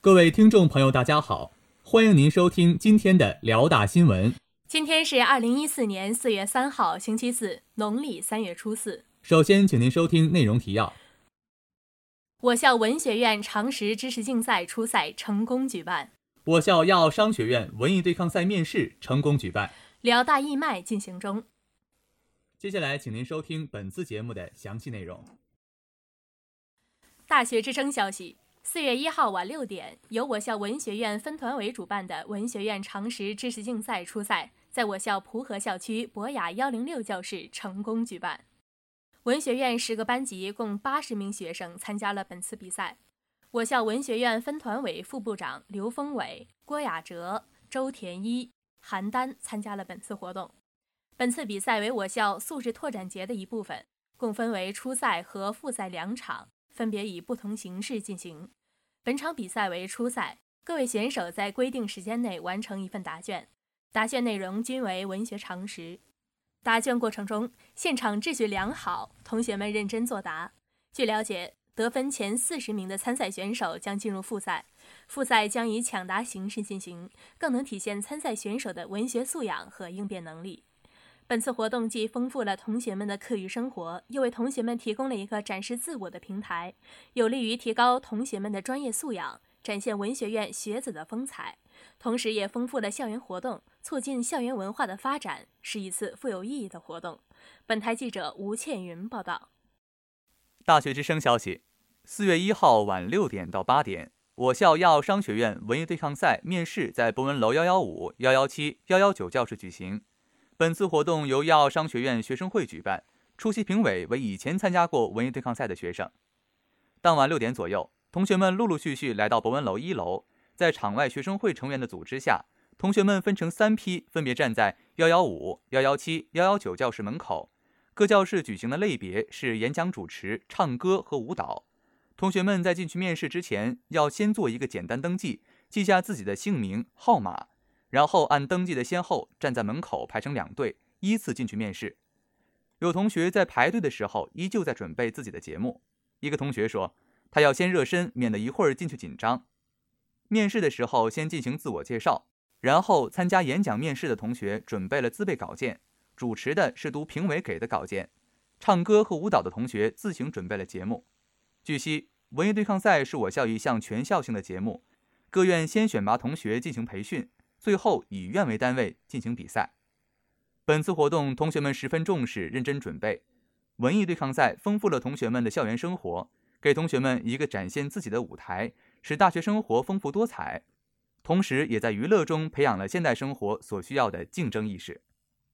各位听众朋友大家好欢迎您收听今天的辽大新闻。今天是二零一四年四月三号，星期四，农历三月初四。首先，请您收听内容提要：我校文学院常识知识竞赛初赛成功举办；我校药商学院文艺对抗赛面试成功举办；辽大义卖进行中。接下来，请您收听本次节目的详细内容。大学之声消息。四月一号晚六点，由我校文学院分团委主办的文学院常识知识竞赛初赛，在我校蒲河校区博雅幺零六教室成功举办。文学院十个班级共八十名学生参加了本次比赛。我校文学院分团委副部长刘峰伟、郭雅哲、周田一、韩丹参加了本次活动。本次比赛为我校素质拓展节的一部分，共分为初赛和复赛两场，分别以不同形式进行。本场比赛为初赛，各位选手在规定时间内完成一份答卷，答卷内容均为文学常识。答卷过程中，现场秩序良好，同学们认真作答。据了解，得分前四十名的参赛选手将进入复赛，复赛将以抢答形式进行，更能体现参赛选手的文学素养和应变能力。本次活动既丰富了同学们的课余生活，又为同学们提供了一个展示自我的平台，有利于提高同学们的专业素养，展现文学院学子的风采，同时也丰富了校园活动，促进校园文化的发展，是一次富有意义的活动。本台记者吴倩云报道。大学之声消息：四月一号晚六点到八点，我校亚商学院文艺对抗赛面试在博文楼幺幺五、幺幺七、幺幺九教室举行。本次活动由亚奥商学院学生会举办，出席评委为以前参加过文艺对抗赛的学生。当晚六点左右，同学们陆陆续续来到博文楼一楼，在场外学生会成员的组织下，同学们分成三批，分别站在幺幺五、幺幺七、幺幺九教室门口。各教室举行的类别是演讲、主持、唱歌和舞蹈。同学们在进去面试之前，要先做一个简单登记，记下自己的姓名、号码。然后按登记的先后站在门口排成两队，依次进去面试。有同学在排队的时候依旧在准备自己的节目。一个同学说，他要先热身，免得一会儿进去紧张。面试的时候先进行自我介绍，然后参加演讲面试的同学准备了自备稿件，主持的是读评委给的稿件，唱歌和舞蹈的同学自行准备了节目。据悉，文艺对抗赛是我校一项全校性的节目，各院先选拔同学进行培训。最后以院为单位进行比赛。本次活动，同学们十分重视、认真准备。文艺对抗赛丰富了同学们的校园生活，给同学们一个展现自己的舞台，使大学生活丰富多彩。同时，也在娱乐中培养了现代生活所需要的竞争意识。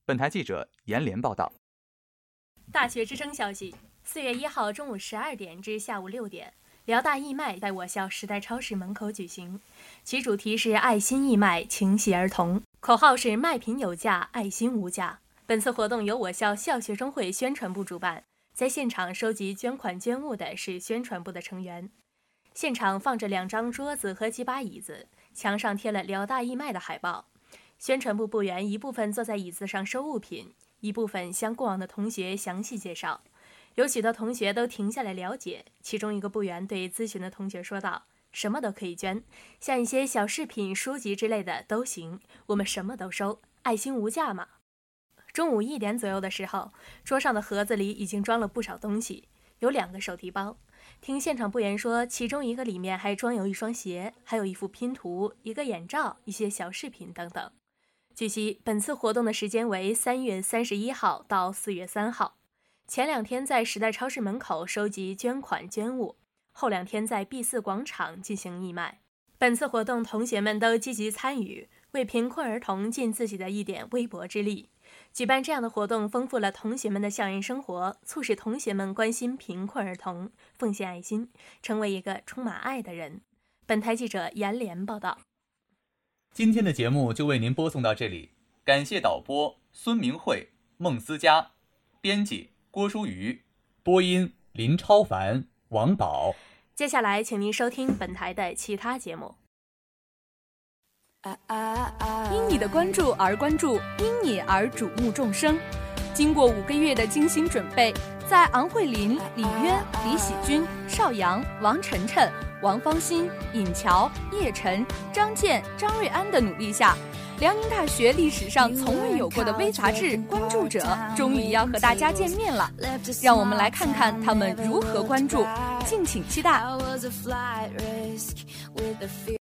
本台记者严连报道。大学之声消息：四月一号中午十二点至下午六点。辽大义卖在我校时代超市门口举行，其主题是“爱心义卖，情系儿童”，口号是“卖品有价，爱心无价”。本次活动由我校校学生会宣传部主办，在现场收集捐款捐物的是宣传部的成员。现场放着两张桌子和几把椅子，墙上贴了辽大义卖的海报。宣传部部员一部分坐在椅子上收物品，一部分向过往的同学详细介绍。有许多同学都停下来了解，其中一个部员对咨询的同学说道：“什么都可以捐，像一些小饰品、书籍之类的都行，我们什么都收，爱心无价嘛。”中午一点左右的时候，桌上的盒子里已经装了不少东西，有两个手提包。听现场部员说，其中一个里面还装有一双鞋，还有一副拼图、一个眼罩、一些小饰品等等。据悉，本次活动的时间为三月三十一号到四月三号。前两天在时代超市门口收集捐款捐物，后两天在 B 四广场进行义卖。本次活动，同学们都积极参与，为贫困儿童尽自己的一点微薄之力。举办这样的活动，丰富了同学们的校园生活，促使同学们关心贫困儿童，奉献爱心，成为一个充满爱的人。本台记者严连报道。今天的节目就为您播送到这里，感谢导播孙明慧、孟思佳，编辑。郭书瑜，播音林超凡、王宝。接下来，请您收听本台的其他节目。因你的关注而关注，因你而瞩目众生。经过五个月的精心准备。在昂慧琳、李渊、李喜军、邵阳、王晨晨、王芳欣、尹乔、叶晨、张健、张瑞安的努力下，辽宁大学历史上从未有过的微杂志关注者终于要和大家见面了。让我们来看看他们如何关注，敬请期待。